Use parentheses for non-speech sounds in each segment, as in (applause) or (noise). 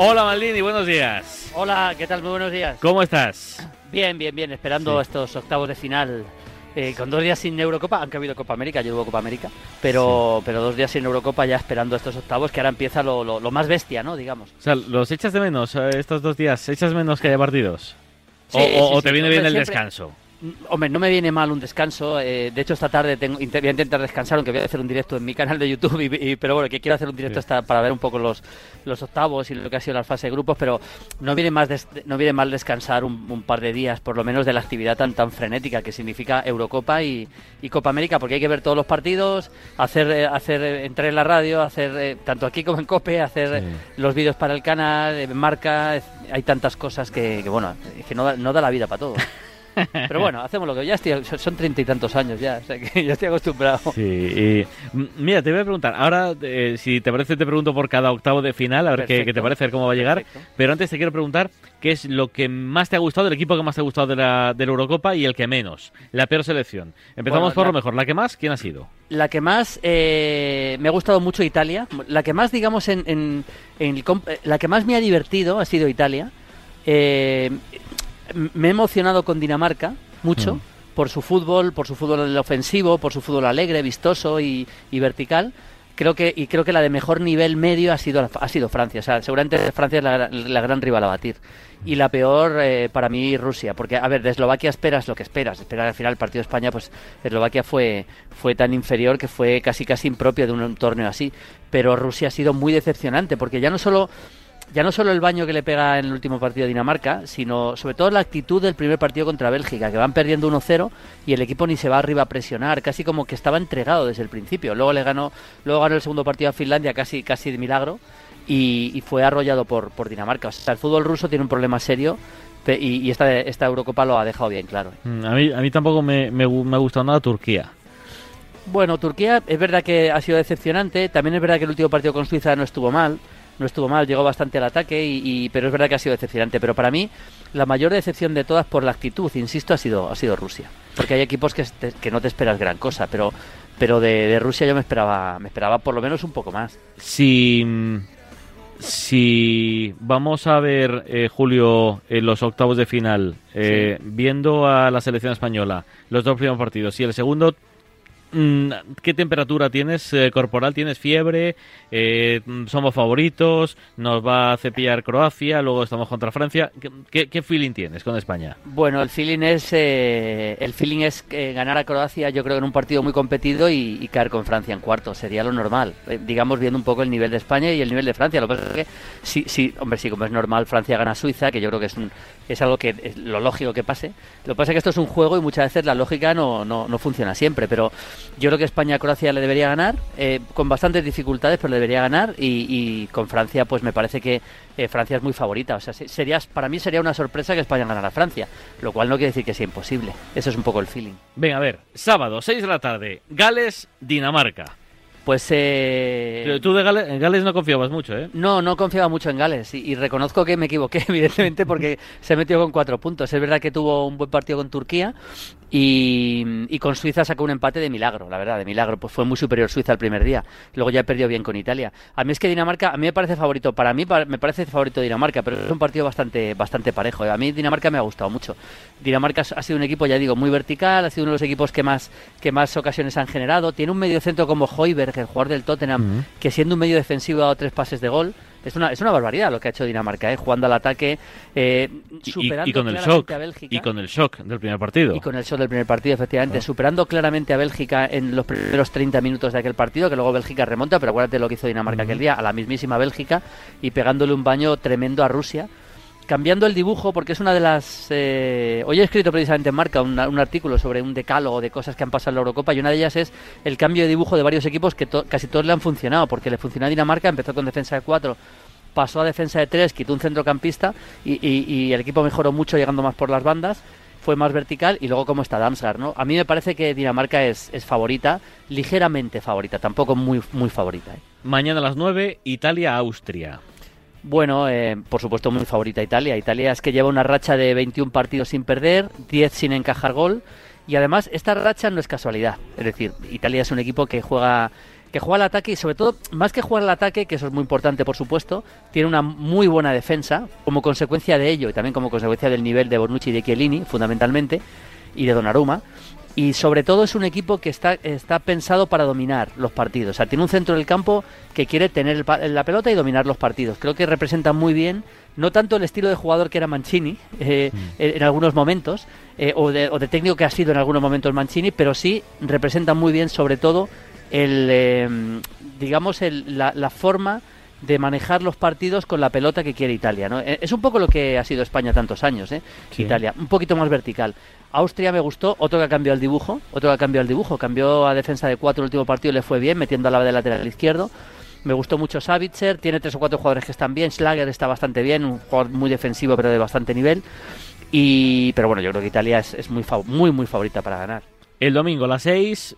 Hola Maldini, buenos días. Hola, ¿qué tal? Muy buenos días. ¿Cómo estás? Bien, bien, bien, esperando estos octavos de final. Eh, con dos días sin Eurocopa, aunque ha habido Copa América, yo hubo Copa América, pero, pero dos días sin Eurocopa ya esperando estos octavos, que ahora empieza lo, lo, más bestia, ¿no? Digamos. O sea, ¿los echas de menos eh, estos dos días? ¿Echas menos que haya partidos? ¿O, te viene bien el descanso? Hombre, no me viene mal un descanso. Eh, de hecho, esta tarde tengo, voy a intentar descansar, aunque voy a hacer un directo en mi canal de YouTube. Y, pero bueno, que quiero hacer un directo hasta para ver un poco los, los octavos y lo que ha sido la fase de grupos. Pero no viene, más no viene mal descansar un, par de días, por lo menos, de la actividad tan tan frenética que significa Eurocopa y, Copa América, porque hay que ver todos los partidos, hacer, eh, hacer eh, entrar en la radio, hacer tanto aquí como en Cope, hacer los vídeos para el canal, marca. Hay tantas cosas que, bueno, que no, no da la vida para todo. (laughs) Pero bueno, hacemos lo que ya estoy, son treinta y tantos años ya, o sea que (laughs) ya estoy acostumbrado. Sí, y mira, te voy a preguntar, ahora eh, si te parece te pregunto por cada octavo de final, a ver qué, te parece, a ver cómo va a llegar, pero antes te quiero preguntar qué es lo que más te ha gustado, el equipo que más te ha gustado de la, de la Eurocopa y el que menos, la peor selección. Empezamos por lo mejor, ¿la que más? ¿Quién ha sido? La que más eh, me ha gustado mucho Italia, la que más digamos en, en, en, la que más me ha divertido ha sido Italia. Eh, me he emocionado con Dinamarca mucho. Mm. Por su fútbol, por su fútbol ofensivo, por su fútbol alegre, vistoso y, vertical. Creo que y creo que la de mejor nivel medio ha sido ha sido Francia. O sea seguramente Francia es la, gran rival a batir. Y la peor eh, para mí Rusia. Porque a ver de Eslovaquia esperas lo que esperas. Esperar al final el partido de España pues Eslovaquia fue fue tan inferior que fue casi casi impropio de un torneo así. Pero Rusia ha sido muy decepcionante porque ya no solo ya no solo el baño que le pega en el último partido de Dinamarca, sino sobre todo la actitud del primer partido contra Bélgica, que van perdiendo 1-0 y el equipo ni se va arriba a presionar, casi como que estaba entregado desde el principio. Luego le ganó, luego ganó el segundo partido a Finlandia casi casi de milagro y, fue arrollado por, por Dinamarca. O sea, el fútbol ruso tiene un problema serio y, esta, esta Eurocopa lo ha dejado bien claro. Mm, a mí, a mí tampoco me, me, me ha gustado nada Turquía. Bueno, Turquía es verdad que ha sido decepcionante, también es verdad que el último partido con Suiza no estuvo mal no estuvo mal, llegó bastante al ataque, y, pero es verdad que ha sido decepcionante. Pero para mí, la mayor decepción de todas por la actitud, insisto, ha sido, ha sido Rusia. Porque hay equipos que, que no te esperas gran cosa, pero, pero de, Rusia yo me esperaba, me esperaba por lo menos un poco más. Si, si vamos a ver, eh, Julio, en los octavos de final, eh, viendo a la selección española, los dos primeros partidos y el segundo, ¿Qué temperatura tienes eh, corporal? ¿Tienes fiebre? Eh, ¿Somos favoritos? ¿Nos va a cepillar Croacia? Luego estamos contra Francia. ¿Qué, feeling tienes con España? Bueno, el feeling es eh, el feeling es ganar a Croacia, yo creo, en un partido muy competido y, caer con Francia en cuarto. Sería lo normal. digamos, viendo un poco el nivel de España y el nivel de Francia. Lo que pasa es que, sí, sí, hombre, sí, como es normal, Francia gana a Suiza, que yo creo que es, es algo que es lo lógico que pase. Lo que pasa es que esto es un juego y muchas veces la lógica no, no, no funciona siempre, pero yo creo que España a Croacia le debería ganar, eh, con bastantes dificultades, pero le debería ganar. Y, con Francia, pues me parece que eh, Francia es muy favorita. O sea, sería, para mí sería una sorpresa que España ganara a Francia, lo cual no quiere decir que sea imposible. Eso es un poco el feeling. Venga, a ver, sábado, 6 de la tarde, Gales, Dinamarca. Pues eh... Tú de Gales, Gales, no confiabas mucho, ¿eh? No, no confiaba mucho en Gales y, reconozco que me equivoqué, (laughs) evidentemente, porque se metió con cuatro puntos. Es verdad que tuvo un buen partido con Turquía y, con Suiza sacó un empate de milagro, la verdad, de milagro. Pues fue muy superior Suiza el primer día. Luego ya perdió bien con Italia. A mí es que Dinamarca, a mí me parece favorito. Para mí me parece favorito Dinamarca, pero es un partido bastante, bastante parejo. A mí Dinamarca me ha gustado mucho. Dinamarca ha sido un equipo, ya digo, muy vertical. Ha sido uno de los equipos que más, que más ocasiones han generado. Tiene un medio centro como Hoiberg, el jugador del Tottenham, que siendo un medio defensivo ha dado tres pases de gol. Es una, es una barbaridad lo que ha hecho Dinamarca, ¿eh? jugando al ataque, eh, superando y, con el shock, a Bélgica. Y con el shock del primer partido. Y con el shock del primer partido, efectivamente, superando claramente a Bélgica en los primeros 30 minutos de aquel partido, que luego Bélgica remonta, pero acuérdate lo que hizo Dinamarca aquel día, a la mismísima Bélgica, y pegándole un baño tremendo a Rusia cambiando el dibujo, porque es una de las... Eh, hoy he escrito precisamente en Marca un, artículo sobre un decálogo de cosas que han pasado en la Eurocopa y una de ellas es el cambio de dibujo de varios equipos que casi todos le han funcionado, porque le funcionó a Dinamarca, empezó con defensa de 4, pasó a defensa de 3, quitó un centrocampista y, el equipo mejoró mucho llegando más por las bandas fue más vertical y luego cómo está Damsgaard, ¿no? A mí me parece que Dinamarca es, es favorita, ligeramente favorita, tampoco muy, muy favorita. ¿eh? Mañana a las 9, Italia-Austria. Bueno, eh, por supuesto muy favorita Italia. Italia es que lleva una racha de 21 partidos sin perder, 10 sin encajar gol. Y además esta racha no es casualidad. Es decir, Italia es un equipo que juega que juega al ataque y sobre todo, más que jugar al ataque, que eso es muy importante por supuesto, tiene una muy buena defensa como consecuencia de ello y también como consecuencia del nivel de Bonucci y de Chiellini, fundamentalmente, y de Donnarumma. Y sobre todo es un equipo que está, está pensado para dominar los partidos. O sea, tiene un centro del campo que quiere tener la pelota y dominar los partidos. Creo que representa muy bien, no tanto el estilo de jugador que era Mancini eh, mm. en algunos momentos, eh, o, de, o, de, técnico que ha sido en algunos momentos Mancini, pero sí representa muy bien sobre todo el, em, digamos, el, la, forma de manejar los partidos con la pelota que quiere Italia. ¿no? Eh, es un poco lo que ha sido España tantos años, ¿eh? Italia, un poquito más vertical. Austria me gustó, otro que ha cambiado el dibujo, otro que ha cambiado el dibujo, cambió a defensa de cuatro el último partido, le fue bien, metiendo a la de lateral izquierdo. Me gustó mucho Savitzer, tiene tres o cuatro jugadores que están bien, Schlager está bastante bien, un jugador muy defensivo pero de bastante nivel. Y, pero bueno, yo creo que Italia es, es muy, muy, muy favorita para ganar. El domingo a las seis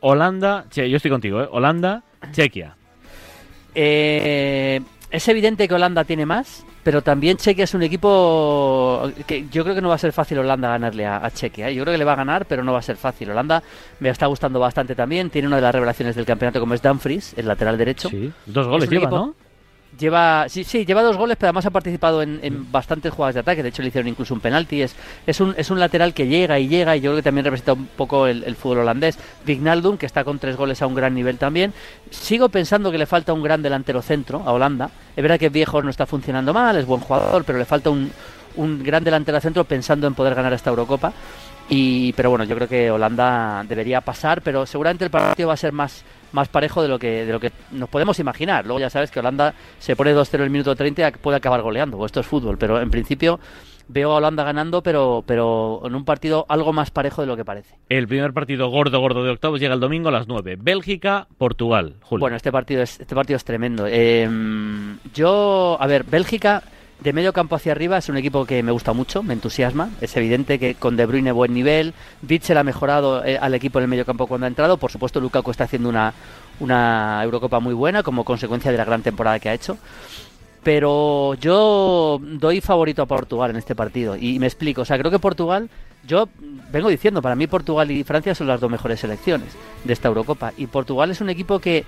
Holanda, che, yo estoy contigo, ¿eh? Holanda, Chequia. Eh, es evidente que Holanda tiene más, pero también Chequia es un equipo que yo creo que no va a ser fácil Holanda ganarle a, Chequia. ¿eh? Yo creo que le va a ganar, pero no va a ser fácil. Holanda me está gustando bastante también. Tiene una de las revelaciones del campeonato como es Dumfries, el lateral derecho. Sí, dos goles lleva, ¿no? Lleva, sí, sí, lleva dos goles, pero además ha participado en, bastantes jugadas de ataque. De hecho, le hicieron incluso un penalti. Es, es, un, es un lateral que llega y llega, y yo creo que también representa un poco el, fútbol holandés. Vignaldum, que está con tres goles a un gran nivel también. Sigo pensando que le falta un gran delantero centro a Holanda. Es verdad que Viejo no está funcionando mal, es buen jugador, pero le falta un, un gran delantero centro pensando en poder ganar esta Eurocopa. Y, pero bueno, yo creo que Holanda debería pasar, pero seguramente el partido va a ser más más parejo de lo que de lo que nos podemos imaginar. Luego ya sabes que Holanda se pone 2-0 en el minuto 30 y puede acabar goleando, esto es fútbol, pero en principio veo a Holanda ganando, pero, pero en un partido algo más parejo de lo que parece. El primer partido gordo, gordo de octavos llega el domingo a las 9. Bélgica, Portugal. Bueno, este partido es, este partido es tremendo. Em, yo, a ver, Bélgica de medio campo hacia arriba es un equipo que me gusta mucho, me entusiasma. Es evidente que con De Bruyne buen nivel, Witzel ha mejorado eh, al equipo en el medio campo cuando ha entrado. Por supuesto, Lukaku está haciendo una, una Eurocopa muy buena como consecuencia de la gran temporada que ha hecho. Pero yo doy favorito a Portugal en este partido y me explico. O sea, creo que Portugal, yo vengo diciendo, para mí Portugal y Francia son las dos mejores selecciones de esta Eurocopa. Y Portugal es un equipo que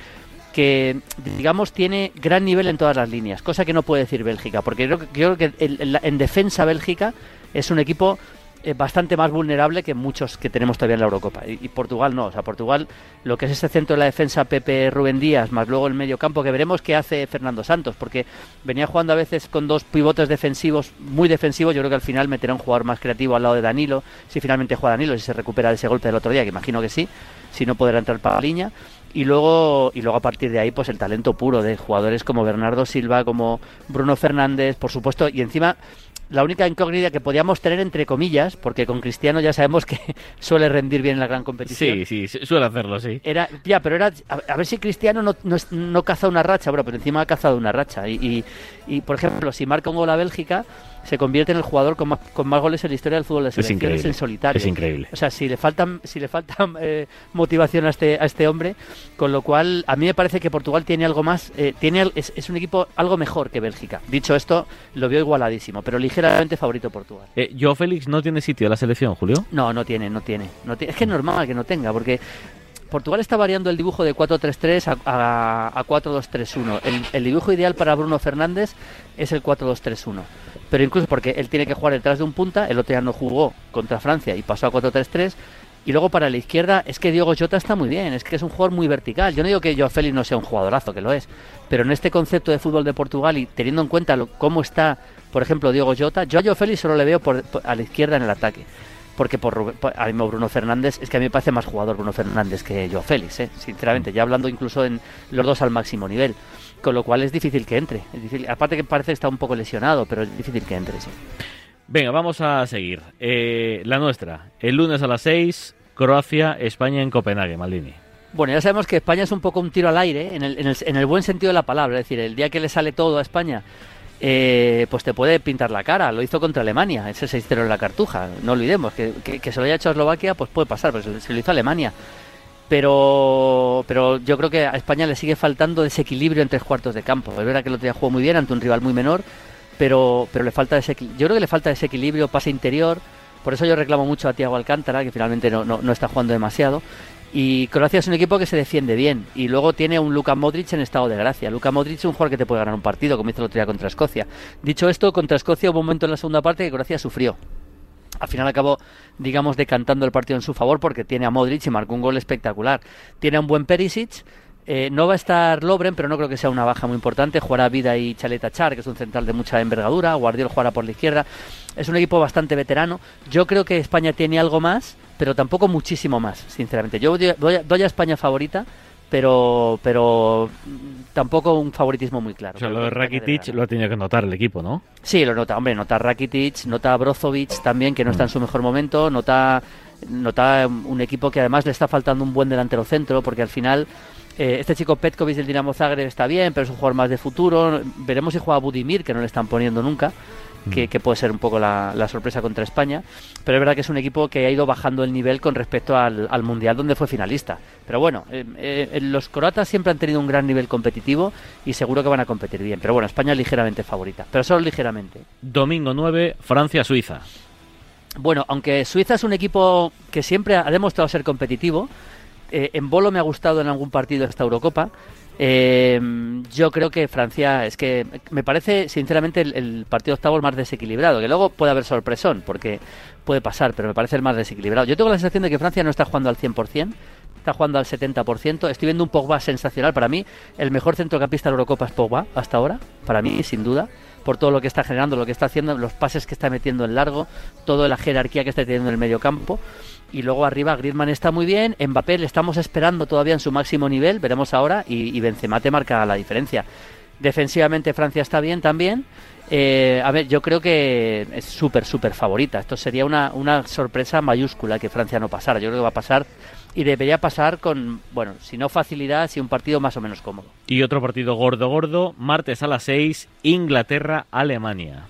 que, digamos, tiene gran nivel en todas las líneas, cosa que no puede decir Bélgica, porque creo, creo que en defensa Bélgica es un equipo eh, bastante más vulnerable que muchos que tenemos todavía en la Eurocopa. Y, Portugal no, o sea, Portugal, lo que es ese centro de la defensa Pepe Rubén Díaz, más luego el medio campo, que veremos qué hace Fernando Santos, porque venía jugando a veces con dos pivotes defensivos, muy defensivos, yo creo que al final meterá un jugador más creativo al lado de Danilo, si finalmente juega Danilo, si se recupera de ese golpe del otro día, que imagino que sí, si no podrá entrar para la línea y luego y luego a partir de ahí pues el talento puro de jugadores como Bernardo Silva como Bruno Fernández por supuesto y encima la única incógnita que podíamos tener entre comillas, porque con Cristiano ya sabemos que (laughs) suele rendir bien en la gran competición. Sí, sí, suele hacerlo, sí. Era, ya, pero era a, ver si Cristiano no, no, no, caza una racha, bueno, pero encima ha cazado una racha. Y, y, y, por ejemplo, si marca un gol a Bélgica, se convierte en el jugador con más, con más goles en la historia del fútbol de selecciones en solitario. Es increíble. O sea, si le faltan, si le faltan eh, motivación a este, a este hombre, con lo cual a mí me parece que Portugal tiene algo más, eh, tiene es, es, un equipo algo mejor que Bélgica. Dicho esto, lo veo igualadísimo, pero ligeramente favorito Portugal. Eh, ¿Yo Félix no tiene sitio en la selección, Julio? No, no tiene, no tiene. No tiene. Es que es normal que no tenga, porque Portugal está variando el dibujo de 4-3-3 a, a, 4-2-3-1. El, dibujo ideal para Bruno Fernández es el 4-2-3-1. Pero incluso porque él tiene que jugar detrás de un punta, el otro ya no jugó contra Francia y pasó a 4-3-3. Y luego para la izquierda es que Diego Jota está muy bien, es que es un jugador muy vertical. Yo no digo que Joao Félix no sea un jugadorazo, que lo es, pero en este concepto de fútbol de Portugal y teniendo en cuenta cómo está, por ejemplo, Diego Jota, yo a Joao Félix solo le veo a la izquierda en el ataque porque por, a mí Bruno Fernández es que a mí me parece más jugador Bruno Fernández que yo Félix, ¿eh? sinceramente, ya hablando incluso en los dos al máximo nivel, con lo cual es difícil que entre, es difícil, aparte que parece que está un poco lesionado, pero es difícil que entre, sí. Venga, vamos a seguir. Eh, la nuestra, el lunes a las 6, Croacia, España en Copenhague, Maldini. Bueno, ya sabemos que España es un poco un tiro al aire, en el, en el, en el buen sentido de la palabra, es decir, el día que le sale todo a España eh, pues te puede pintar la cara. Lo hizo contra Alemania, ese 6-0 en la cartuja. No olvidemos que, que, se lo haya hecho a Eslovaquia, pues puede pasar, pero se, lo hizo a Alemania. Pero, pero yo creo que a España le sigue faltando ese equilibrio en tres cuartos de campo. Es verdad que el otro día jugó muy bien ante un rival muy menor, pero, pero le falta yo creo que le falta ese equilibrio, pase interior. Por eso yo reclamo mucho a Tiago Alcántara, que finalmente no, no, no está jugando demasiado Y Croacia es un equipo que se defiende bien. Y luego tiene un Luka Modric en estado de gracia. Luka Modric es un jugador que te puede ganar un partido, como hizo el otro día contra Escocia. Dicho esto, contra Escocia hubo un momento en la segunda parte que Croacia sufrió. Al final acabó, digamos, decantando el partido en su favor porque tiene a Modric y marcó un gol espectacular. Tiene a un buen Perisic. Eh, no va a estar Lobren, pero no creo que sea una baja muy importante. Jugará Vida y Chaleta Char, que es un central de mucha envergadura. Guardiol jugará por la izquierda. Es un equipo bastante veterano. Yo creo que España tiene algo más pero tampoco muchísimo más, sinceramente. Yo doy a, España favorita, pero pero tampoco un favoritismo muy claro. O sea, lo de Rakitic lo ha tenido que notar el equipo, ¿no? Sí, lo nota, hombre, nota Rakitic, nota Brozovic también, que no está en su mejor momento, nota, nota un equipo que además le está faltando un buen delantero centro, porque al final eh, este chico Petkovic del Dinamo Zagreb está bien, pero es un jugador más de futuro. Veremos si juega Budimir, que no le están poniendo nunca. Mm. que, puede ser un poco la, sorpresa contra España. Pero es verdad que es un equipo que ha ido bajando el nivel con respecto al, Mundial donde fue finalista. Pero bueno, eh, eh, los croatas siempre han tenido un gran nivel competitivo y seguro que van a competir bien. Pero bueno, España ligeramente favorita, pero solo ligeramente. Domingo 9, Francia-Suiza. Bueno, aunque Suiza es un equipo que siempre ha demostrado ser competitivo, eh, en Bolo me ha gustado en algún partido esta Eurocopa, eh, yo creo que Francia, es que me parece sinceramente el, partido octavo el más desequilibrado, que luego puede haber sorpresón, porque puede pasar, pero me parece el más desequilibrado. Yo tengo la sensación de que Francia no está jugando al 100%, está jugando al 70%. Estoy viendo un Pogba sensacional. Para mí, el mejor centrocampista de la Eurocopa es Pogba hasta ahora, para mí, sin duda por todo lo que está generando, lo que está haciendo, los pases que está metiendo en largo, toda la jerarquía que está teniendo en el medio campo. Y luego arriba Griezmann está muy bien, Mbappé le estamos esperando todavía en su máximo nivel, veremos ahora, y, y Benzema te marca la diferencia. Defensivamente Francia está bien también. Eh, a ver, yo creo que es súper, súper favorita. Esto sería una, una sorpresa mayúscula que Francia no pasara. Yo creo que va a pasar y debería pasar con, bueno, si no facilidad, si un partido más o menos cómodo. Y otro partido gordo, gordo, martes a las 6, Inglaterra-Alemania.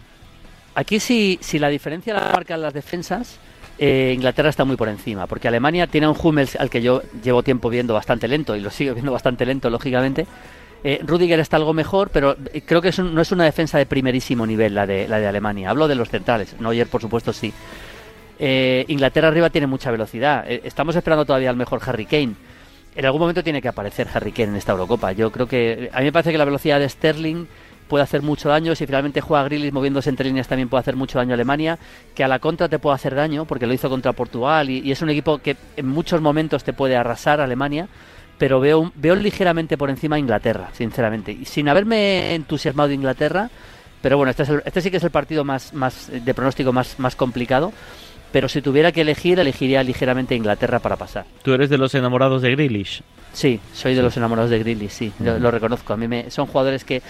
Aquí si, si la diferencia la marcan las defensas, eh, Inglaterra está muy por encima, porque Alemania tiene un Hummels al que yo llevo tiempo viendo bastante lento y lo sigo viendo bastante lento, lógicamente. Eh, Rudiger está algo mejor, pero creo que no es una defensa de primerísimo nivel la de, la de Alemania. Hablo de los centrales, Neuer por supuesto sí. Eh, Inglaterra arriba tiene mucha velocidad. estamos esperando todavía al mejor Harry Kane. En algún momento tiene que aparecer Harry Kane en esta Eurocopa. Yo creo que a mí me parece que la velocidad de Sterling puede hacer mucho daño. Si finalmente juega Grillis moviéndose entre líneas también puede hacer mucho daño a Alemania. Que a la contra te puede hacer daño porque lo hizo contra Portugal y, es un equipo que en muchos momentos te puede arrasar a Alemania. Pero veo, veo ligeramente por encima a Inglaterra, sinceramente. Y sin haberme entusiasmado de Inglaterra, pero bueno, este, este sí que es el partido más, más de pronóstico más, más complicado pero si tuviera que elegir, elegiría ligeramente Inglaterra para pasar. ¿Tú eres de los enamorados de Grealish? Sí, soy de los enamorados de Grealish, sí, lo, reconozco. A mí me, son jugadores que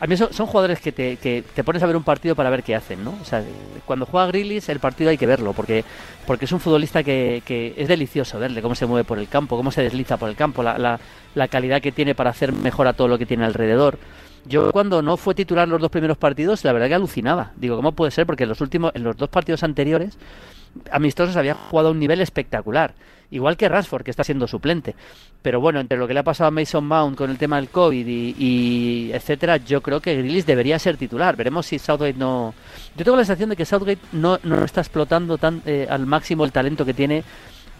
a mí son, jugadores que te, que te, pones a ver un partido para ver qué hacen, ¿no? O sea, cuando juega Grillis, el partido hay que verlo, porque, porque es un futbolista que, que, es delicioso verle cómo se mueve por el campo, cómo se desliza por el campo, la, la, la, calidad que tiene para hacer mejor a todo lo que tiene alrededor. Yo cuando no fue titular los dos primeros partidos, la verdad que alucinaba. Digo, ¿cómo puede ser? Porque en los últimos, en los dos partidos anteriores, amistosos había jugado a un nivel espectacular. Igual que Rashford, que está siendo suplente. Pero bueno, entre lo que le ha pasado a Mason Mount con el tema del COVID y, etcétera, yo creo que Grealish debería ser titular. Veremos si Southgate no... Yo tengo la sensación de que Southgate no, no está explotando tan, eh, al máximo el talento que tiene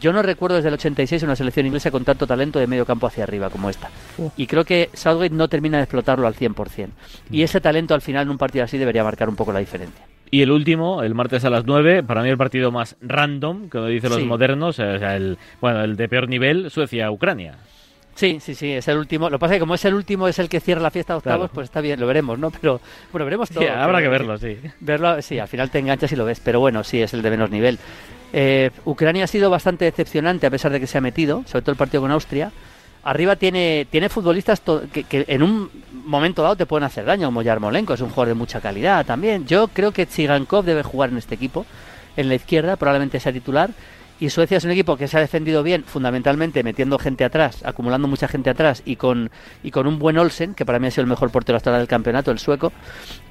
yo no recuerdo desde el 86 una selección inglesa con tanto talento de medio campo hacia arriba como esta. Y creo que Southgate no termina de explotarlo al 100%. Y ese talento al final en un partido así debería marcar un poco la diferencia. Y el último, el martes a las 9, para mí el partido más random, como dicen los modernos, o sea, el, bueno, el de peor nivel, Suecia-Ucrania. Sí, sí, sí, es el último. Lo que pasa es que como es el último, es el que cierra la fiesta de octavos, pues está bien, lo veremos, ¿no? Pero bueno, veremos todo. habrá que verlo, sí. Verlo, sí, al final te enganchas y lo ves, pero bueno, sí, es el de menos nivel. Eh, Ucrania ha sido bastante decepcionante a pesar de que se ha metido, sobre todo el partido con Austria. Arriba tiene, tiene futbolistas que, que, en un momento dado te pueden hacer daño, como Yarmolenko, es un jugador de mucha calidad también. Yo creo que Tsigankov debe jugar en este equipo, en la izquierda, probablemente sea titular. Y Suecia es un equipo que se ha defendido bien, fundamentalmente metiendo gente atrás, acumulando mucha gente atrás y con, y con un buen Olsen, que para mí ha sido el mejor portero hasta ahora del campeonato, el sueco.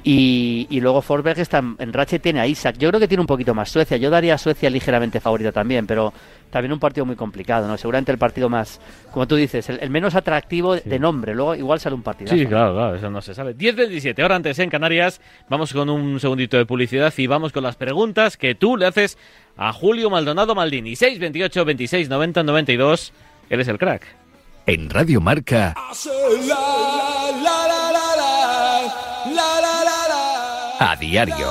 Y, y luego Forsberg está en racha y tiene a Isaac. Yo creo que tiene un poquito más Suecia. Yo daría a Suecia ligeramente favorita también, pero también un partido muy complicado, ¿no? Seguramente el partido más, como tú dices, el, menos atractivo de nombre. Luego igual sale un partido. Sí, claro, claro, eso no se sabe. 10-27, ahora antes en Canarias. Vamos con un segundito de publicidad y vamos con las preguntas que tú le haces a Julio Maldonado Maldini. 628 26 90 92. eres el crack. En Radio Marca. A diario.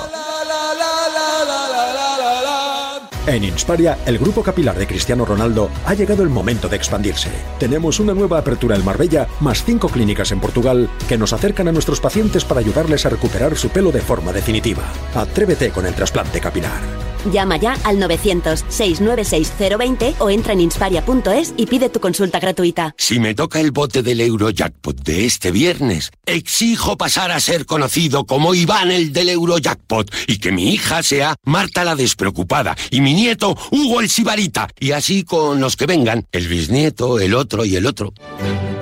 En Insparia, el grupo capilar de Cristiano Ronaldo ha llegado el momento de expandirse. Tenemos una nueva apertura en Marbella, más cinco clínicas en Portugal, que nos acercan a nuestros pacientes para ayudarles a recuperar su pelo de forma definitiva. Atrévete con el trasplante capilar. Llama ya al 900-696-020 o entra en insparia.es y pide tu consulta gratuita. Si me toca el bote del Eurojackpot de este viernes, exijo pasar a ser conocido como Iván el del Eurojackpot y que mi hija sea Marta la despreocupada y mi nieto Hugo el Sibarita y así con los que vengan, el bisnieto, el otro y el otro.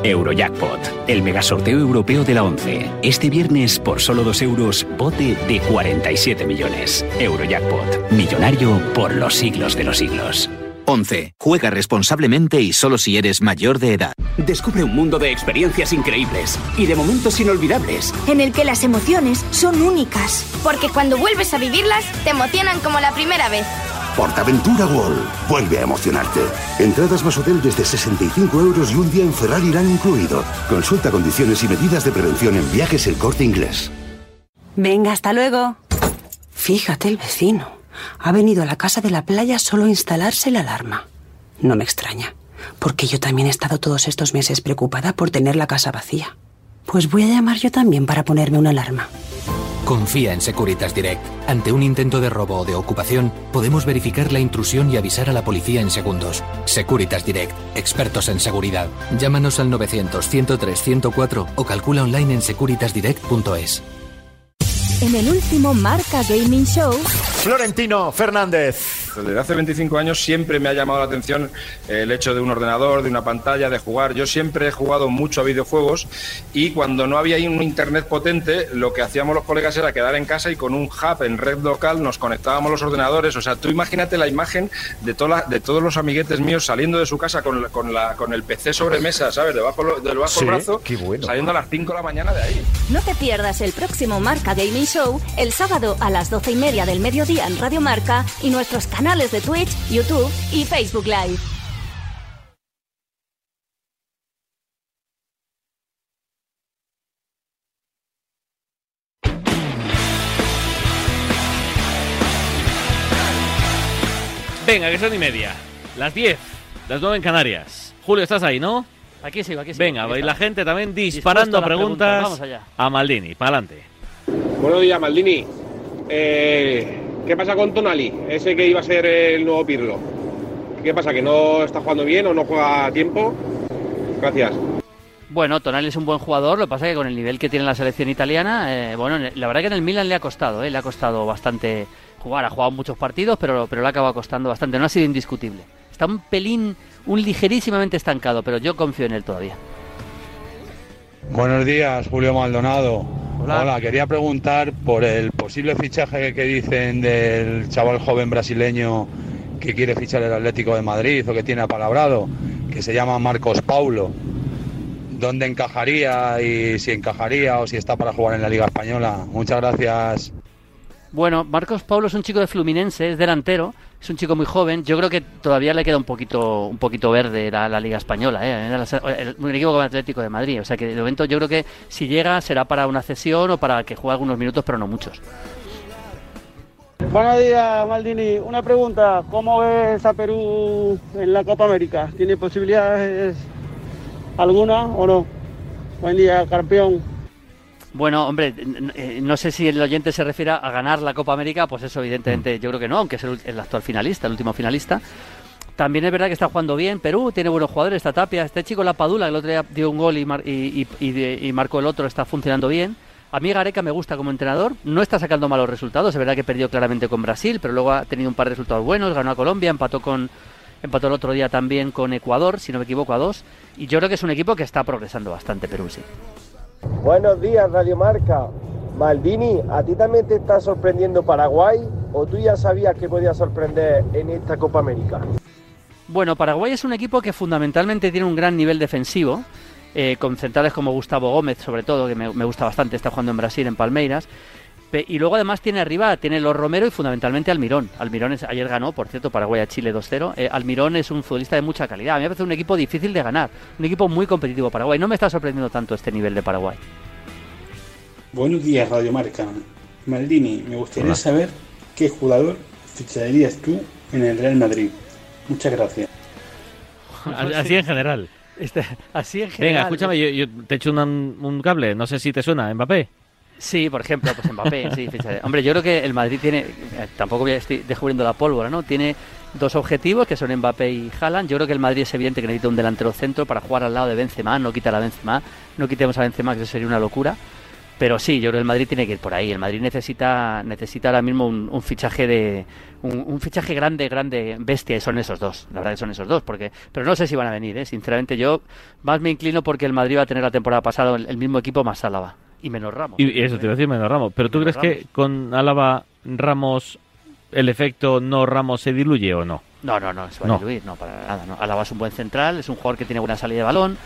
Eurojackpot, el megasorteo europeo de la 11. Este viernes, por solo 2 euros, bote de 47 millones. Eurojackpot, millonario por los siglos de los siglos. 11. Juega responsablemente y solo si eres mayor de edad. Descubre un mundo de experiencias increíbles y de momentos inolvidables. En el que las emociones son únicas. Porque cuando vuelves a vivirlas, te emocionan como la primera vez. Portaventura World. Vuelve a emocionarte. Entradas más hotel desde 65 euros y un día en Ferrari Irán incluido. Consulta condiciones y medidas de prevención en viajes el corte inglés. Venga, hasta luego. Fíjate el vecino. Ha venido a la casa de la playa solo a instalarse la alarma. No me extraña, porque yo también he estado todos estos meses preocupada por tener la casa vacía. Pues voy a llamar yo también para ponerme una alarma. Confía en Securitas Direct. Ante un intento de robo o de ocupación, podemos verificar la intrusión y avisar a la policía en segundos. Securitas Direct, expertos en seguridad. Llámanos al 900-103-104 o calcula online en securitasdirect.es. En el último Marca Gaming Show, Florentino Fernández. Desde hace 25 años siempre me ha llamado la atención el hecho de un ordenador, de una pantalla, de jugar. Yo siempre he jugado mucho a videojuegos y cuando no había un internet potente, lo que hacíamos los colegas era quedar en casa y con un hub en red local nos conectábamos los ordenadores. O sea, tú imagínate la imagen de, toda de todos los amiguetes míos saliendo de su casa con, la- con, la, con el PC sobre mesa, ¿sabes? Debajo, Sí, del brazo, qué bueno. saliendo a las 5 de la mañana de ahí. no te pierdas el próximo Marca Gaming Show el sábado a las 12 y media del mediodía en Radio Marca y nuestros canales de Twitch, YouTube y Facebook Live. Venga, que son y media. Las 10, las 9 en Canarias. Julio, estás ahí, ¿no? Aquí sigo, aquí sigo. Venga, Aquí y la gente también disparando a preguntas, preguntas, vamos allá. a Maldini. Para adelante. Buenos días, Maldini. Eh, ¿Qué pasa con Tonali? Ese que iba a ser el nuevo Pirlo. ¿Qué pasa? ¿Que no está jugando bien o no juega a tiempo? Gracias. Bueno, Tonali es un buen jugador, lo que pasa es que con el nivel que tiene la selección italiana, eh, bueno, la verdad que en el Milan le ha costado, eh, le ha costado bastante jugar, ha jugado muchos partidos, pero, pero le ha acabado costando bastante, no ha sido indiscutible. Está un pelín, un ligerísimamente estancado, pero yo confío en él todavía. Buenos días, Julio Maldonado. Hola. quería preguntar por el posible fichaje que dicen del chaval joven brasileño que quiere fichar el Atlético de Madrid o que tiene apalabrado, que se llama Marcos Paulo. ¿Dónde encajaría y si encajaría o si está para jugar en la Liga Española? Muchas gracias. Bueno, Marcos Paulo es un chico de Fluminense, es delantero, es un chico muy joven. Yo creo que todavía le queda un poquito, un poquito verde la, la Liga Española, ¿eh? El- un equipo como el Atlético de Madrid. O sea que de momento yo creo que si llega será para una cesión o para que juegue algunos minutos, pero no muchos. Buenos días, Maldini. Una pregunta. ¿Cómo ves a Perú en la Copa América? ¿Tiene posibilidades alguna o no? Buen día, campeón. Bueno, hombre, eh, no sé si el oyente se refiere a ganar la Copa América, pues eso evidentemente yo creo que no, aunque es el, el actual finalista, el último finalista. También es verdad que está jugando bien Perú, tiene buenos jugadores, está Tapia, este chico La Padula, que el otro día dio un gol y, mar- y marcó el otro, está funcionando bien. A mí Gareca me gusta como entrenador, no está sacando malos resultados, es verdad que perdió claramente con Brasil, pero luego ha tenido un par de resultados buenos, ganó a Colombia, empató con empató el otro día también con Ecuador, si no me equivoco, a dos, y yo creo que es un equipo que está progresando bastante Perú, sí. Buenos días, Radio Marca. Maldini, ¿a ti también te está sorprendiendo Paraguay o tú ya sabías que podía sorprender en esta Copa América? Bueno, Paraguay es un equipo que fundamentalmente tiene un gran nivel defensivo, eh, con centrales como Gustavo Gómez, sobre todo, que me, me gusta bastante, está jugando en Brasil, en Palmeiras. Y luego además tiene arriba, tiene los Romero y fundamentalmente Almirón. Almirón es- ayer ganó, por cierto, Paraguay a Chile 2-0. Eh, Almirón es un futbolista de mucha calidad. A mí me parece un equipo difícil de ganar. Un equipo muy competitivo Paraguay. No me está sorprendiendo tanto este nivel de Paraguay. Buenos días, Radio Marca. Maldini, me gustaría Hola. saber qué jugador ficharías tú en el Real Madrid. Muchas gracias. Así en general. Este, así en general. Venga, escúchame, yo, yo te echo un, un cable. No sé si te suena, Mbappé. Sí, por ejemplo, pues Mbappé, sí, fíjate. Hombre, yo creo que el Madrid tiene, eh, tampoco voy estoy descubriendo la pólvora, ¿no? Tiene dos objetivos que son Mbappé y Haaland. Yo creo que el Madrid es evidente que necesita un delantero centro para jugar al lado de Benzema, no quitar a Benzema, no quitemos a Benzema, que eso sería una locura. Pero sí, yo creo que el Madrid tiene que ir por ahí. El Madrid necesita necesita ahora mismo un, fichaje de un, un fichaje grande, grande, bestia, y son esos dos. La verdad que son esos dos, porque pero no sé si van a venir, ¿eh? Sinceramente, yo más me inclino porque el Madrid va a tener la temporada pasada el, el mismo equipo más Álava y menos Ramos. Y, eso te iba a decir menos Ramos. Pero tú crees que con Álava, Ramos, el efecto no Ramos se diluye o no? No, no, no, se va No. a diluir, no, para nada. No. Álava es un buen central, es un jugador que tiene buena salida de balón,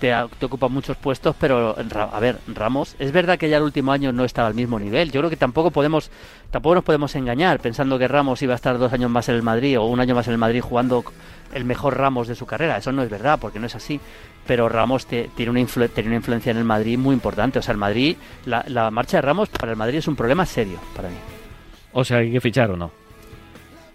te, te ocupa muchos puestos, pero a ver, Ramos, es verdad que ya el último año no estaba al mismo nivel. Yo creo que tampoco podemos, tampoco nos podemos engañar pensando que Ramos iba a estar dos años más en el Madrid o un año más en el Madrid jugando el mejor Ramos de su carrera. Eso no es verdad, porque no es así. Pero Ramos te- tiene, una influ- tiene una influencia en el Madrid muy importante. O sea, el Madrid, la, la marcha de Ramos para el Madrid es un problema serio para mí. O sea, hay que fichar o no.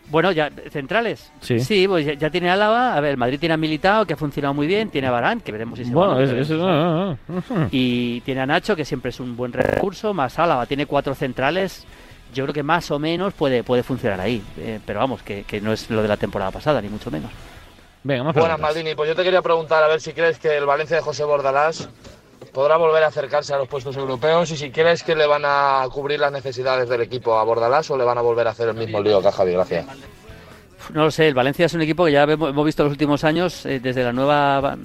Bueno, ya, centrales. Sí. pues ya, ya tiene Álava. A ver, el Madrid tiene a Militao, que ha funcionado muy bien. Tiene a Barán, que veremos si se Bueno, va, es-. Y tiene a Nacho, que siempre es un buen recurso. Más Álava, tiene cuatro centrales. Yo creo que más o menos puede, puede funcionar ahí. Eh, pero vamos, que, que no es lo de la temporada pasada, ni mucho menos. Venga, más Buenas. Maldini. Pues yo te quería preguntar a ver si crees que el Valencia de José Bordalás podrá volver a acercarse a los puestos europeos y si crees que le van a cubrir las necesidades del equipo a Bordalás o le van a volver a hacer el mismo lío que a Javi. Gracias. No lo sé, el Valencia es un equipo que ya hemos visto en los últimos años eh, desde la nueva,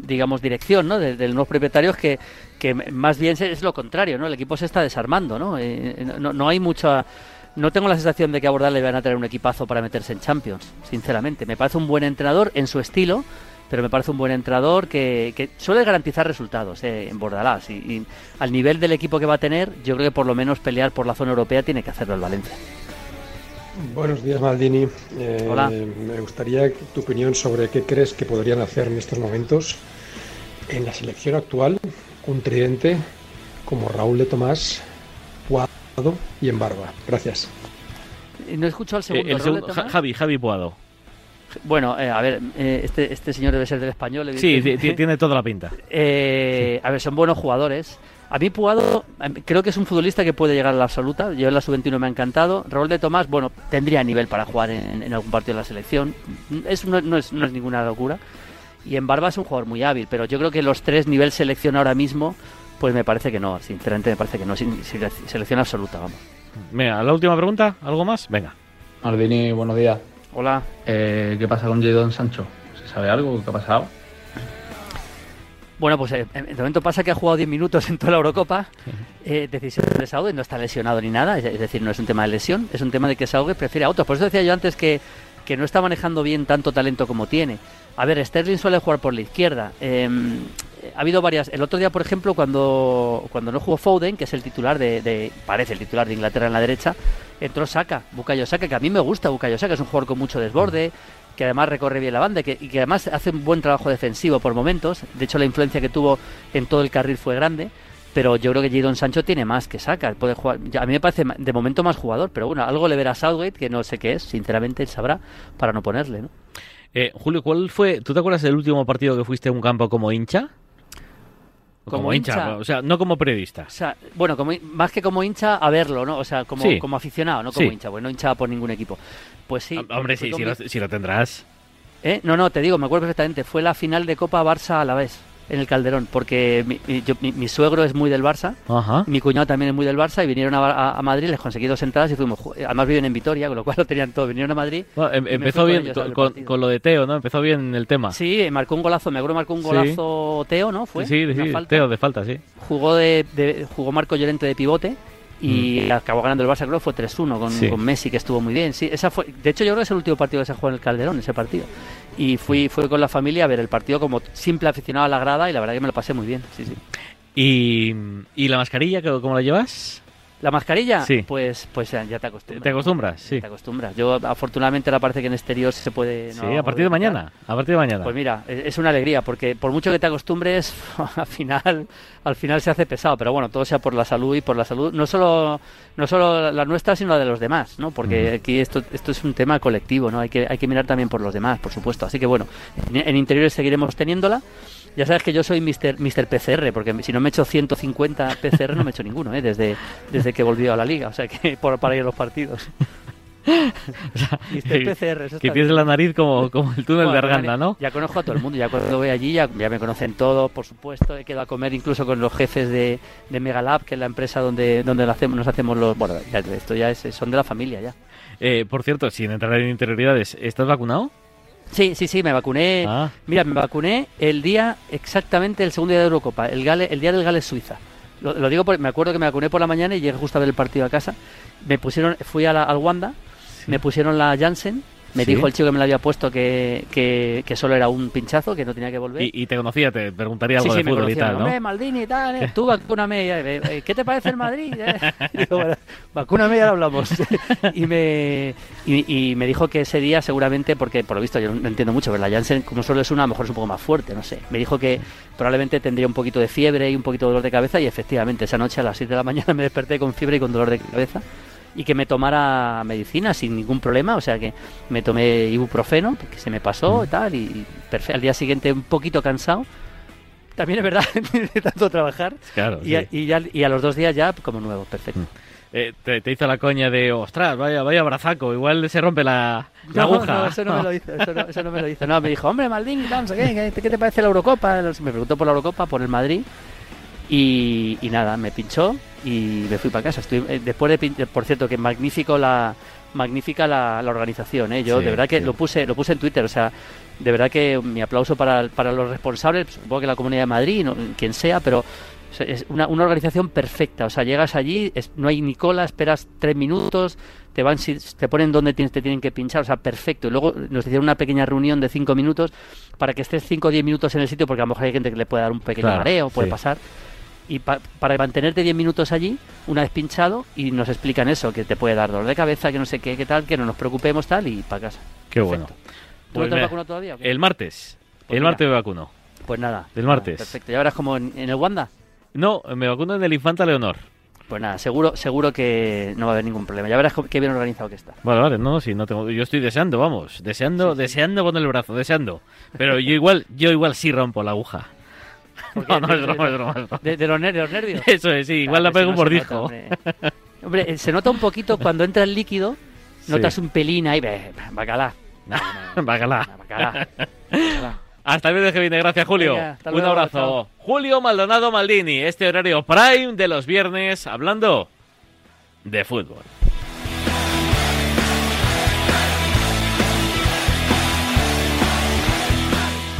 digamos, dirección, ¿no? De, de los nuevos propietarios que, que más bien es lo contrario, ¿no? El equipo se está desarmando, ¿no? Eh, no, no hay mucha... No tengo la sensación de que a Bordal le van a traer un equipazo para meterse en Champions, sinceramente. Me parece un buen entrenador en su estilo, pero me parece un buen entrenador que, que suele garantizar resultados eh, en Bordalás. Y, y al nivel del equipo que va a tener, yo creo que por lo menos pelear por la zona europea tiene que hacerlo el Valencia. Buenos días, Maldini. Eh, Hola. Me gustaría tu opinión sobre qué crees que podrían hacer en estos momentos en la selección actual un tridente como Raúl de Tomás, Y Embarba. Gracias. Eh, No escucho al Eh, segundo. el. Ja- Javi, Javi Puado. Bueno, eh, a ver, eh, este, este señor debe ser del español. Sí, (laughs) tiene toda la pinta. Eh, A ver, son buenos jugadores. A mí Puado em, creo que es un futbolista que puede llegar a la absoluta. Yo en la sub-21 me ha encantado. Raúl de Tomás, bueno, tendría nivel para jugar en, en algún partido de la selección. Es, no, no es, no es ninguna locura. Y en Barba es un jugador muy hábil, pero yo creo que los tres nivel selección ahora mismo, pues me parece que no. Sinceramente me parece que no. Sin- sin- Selección absoluta, vamos. Venga, la última pregunta, ¿algo más? Venga. Maldini, buenos días. Hola. Eh, ¿Qué pasa con Jadon Sancho? ¿Se sabe algo? ¿Qué ha pasado? Bueno, pues eh, de momento pasa que ha jugado 10 minutos en toda la Eurocopa. Eh, decisión de Saúde, no está lesionado ni nada. Es, es decir, no es un tema de lesión, es un tema de que Saúde prefiere a otros. Por eso decía yo antes que, que no está manejando bien tanto talento como tiene. A ver, Sterling suele jugar por la izquierda. Eh, ha habido varias. El otro día, por ejemplo, cuando, cuando no jugó Foden, que es el titular de, parece el titular de Inglaterra en la derecha, entró Saka, Bukayo Saka, que a mí me gusta Bukayo Saka, es un jugador con mucho desborde, que además recorre bien la banda que, y que además hace un buen trabajo defensivo por momentos. De hecho, la influencia que tuvo en todo el carril fue grande. Pero yo creo que Jadon Sancho tiene más que Saka. Puede jugar, a mí me parece de momento más jugador, pero bueno, algo le verá a Southgate que no sé qué es, sinceramente él sabrá, para no ponerle, ¿no? Eh, Julio, ¿cuál fue? ¿Tú te acuerdas del último partido que fuiste a un campo como hincha? Como hincha. o sea, no como periodista. O sea, bueno, como, más que como hincha, a verlo, ¿no? O sea, como, Sí. como aficionado, no como Sí. hincha. Bueno, no hinchaba por ningún equipo. Pues sí. Hombre, sí, si mi- lo, si lo tendrás. ¿Eh? No, no, te digo, me acuerdo perfectamente. Fue la final de Copa Barça a la vez, en el Calderón, porque mi, mi- yo- mi- mi suegro es muy del Barça, Ajá. mi cuñado también es muy del Barça, y vinieron a, a- a Madrid, les conseguí dos entradas y fuimos. Además viven en Vitoria, con lo cual lo tenían todo. Vinieron a Madrid. Bueno, em- empezó bien con, lo de Teo, ¿no? Empezó bien el tema. Sí, marcó un golazo, me acuerdo marcó un Sí. golazo Teo, ¿no? Fue sí, sí. Teo de falta, sí. Jugó de, de- jugó Marco Llorente de pivote y acabó ganando el Barça, creo que fue 3-1 con, Mm. Sí. con Messi, que estuvo muy bien. Sí, esa fue, de hecho, yo creo que es el último partido que se jugó en el Calderón, ese partido. Y fui, fui con la familia a ver el partido como simple aficionado a la grada y la verdad que me lo pasé muy bien. Sí, sí. ¿Y, y la mascarilla, cómo la llevas? ¿La mascarilla? Sí. Pues, pues ya te acostumbras. ¿Te acostumbras? Sí. Te acostumbras. Yo, afortunadamente, ahora parece que en exterior se puede... Sí, a partir de mañana. A partir de mañana. Pues mira, es es una alegría, porque por mucho que te acostumbres, (laughs) al final, al final se hace pesado. Pero bueno, todo sea por la salud y por la salud, no solo, no solo la nuestra, sino la de los demás, ¿no? Porque aquí esto, esto es un tema colectivo, ¿no? Hay que, hay que mirar también por los demás, por supuesto. Así que bueno, en, en interiores seguiremos teniéndola. Ya sabes que yo soy Mr. Mr. PCR, porque si no me he hecho 150 PCR, no me he hecho ninguno, ¿eh? Desde, desde que volví a la liga. O sea que (laughs) por, para ir a los partidos. (laughs) Mr. PCR, eso que tienes bien. la nariz como, como el túnel Bueno, de Arganda, ¿no? Ya conozco a todo el mundo, ya cuando voy allí ya, ya me conocen todos, por supuesto. He quedado a comer incluso con los jefes de, de Megalab, que es la empresa donde, donde hacemos, nos hacemos los... Bueno, ya, esto ya es, son de la familia ya. Eh, por cierto, sin entrar en interioridades, ¿estás vacunado? Sí, sí, sí, me vacuné. Ah. Mira, me vacuné el día, exactamente el segundo día de Eurocopa, el, Gale, el día del Gales Suiza. Lo, lo digo porque me acuerdo que me vacuné por la mañana y llegué justo a ver el partido a casa. Me pusieron, fui a la- al Wanda, me pusieron la Janssen. Me Sí. dijo el chico que me la había puesto que, que, que solo era un pinchazo, que no tenía que volver. Y, y te conocía, te preguntaría algo sí, de fútbol y tal, ¿no? Maldini y tal, eh, tú vacúname. eh, eh, ¿Qué te parece el Madrid? (laughs) eh? Y (laughs) digo, bueno, vacúname y ahora hablamos. (laughs) y, me, y, y me dijo que ese día seguramente, porque por lo visto yo no entiendo mucho, pero la Janssen, como solo es una, a lo mejor es un poco más fuerte, no sé. Me dijo que probablemente tendría un poquito de fiebre y un poquito de dolor de cabeza y efectivamente esa noche a las 7 de la mañana me desperté con fiebre y con dolor de cabeza y que me tomara medicina sin ningún problema, o sea que me tomé ibuprofeno, que se me pasó y tal, y. Al día siguiente un poquito cansado, también es verdad, (laughs) de tanto trabajar. Claro, y, a, y, ya- y a los dos días ya como nuevo, perfecto. Eh, te, te hizo la coña de, ostras, vaya, vaya brazaco, igual se rompe la, la No, aguja. no, eso no me lo hizo, eso no, eso no me lo hizo. No, me dijo, hombre, qué, ¿qué, qué te parece la Eurocopa? Me preguntó por la Eurocopa, por el Madrid. Y, y nada, me pinchó y me fui para casa. Estoy, eh, después de, pin- por cierto, que magnífico la magnífica la, la organización. ¿eh? Yo Sí, de verdad que sí. lo puse lo puse en Twitter. O sea, de verdad que mi aplauso para, para los responsables, supongo que la Comunidad de Madrid, no- quien sea, pero es una, una organización perfecta. O sea, llegas allí, es- no hay ni cola, esperas tres minutos, te van si- te ponen donde tienes, te tienen que pinchar, o sea, perfecto. Y luego nos hicieron una pequeña reunión de cinco minutos para que estés cinco o diez minutos en el sitio, porque a lo mejor hay gente que le puede dar un pequeño Claro, mareo, puede sí. pasar. Y pa- para mantenerte 10 minutos allí, una vez pinchado, y nos explican eso, que te puede dar dolor de cabeza, que no sé qué, qué tal, que no nos preocupemos tal, y para casa. Qué bueno. ¿Tú no Pues te has mira, vacunado todavía? El martes. Pues el mira. martes me vacuno. Pues nada. Del nada, martes. Perfecto. ¿Ya verás como en, en el Wanda? No, me vacuno en el Infanta Leonor. Pues nada, seguro seguro que no va a haber ningún problema. Ya verás qué bien organizado que está. Vale, vale, no, sí, no tengo, yo estoy deseando, vamos, deseando, deseando con el brazo, deseando. Pero yo igual, yo igual sí rompo la aguja. No, no, es broma, es broma. ¿De, los, nervios? (laughs) Eso es, sí, igual la pego un mordisco. nota, hombre. Eh, se nota un poquito cuando entra el líquido, notas un pelín ahí, bacalá. Bacalá. Bacalá. Hasta el viernes que viene, gracias Julio. Venga, Un luego, abrazo. chao. Julio Maldonado Maldini, este horario prime de los viernes, hablando de fútbol.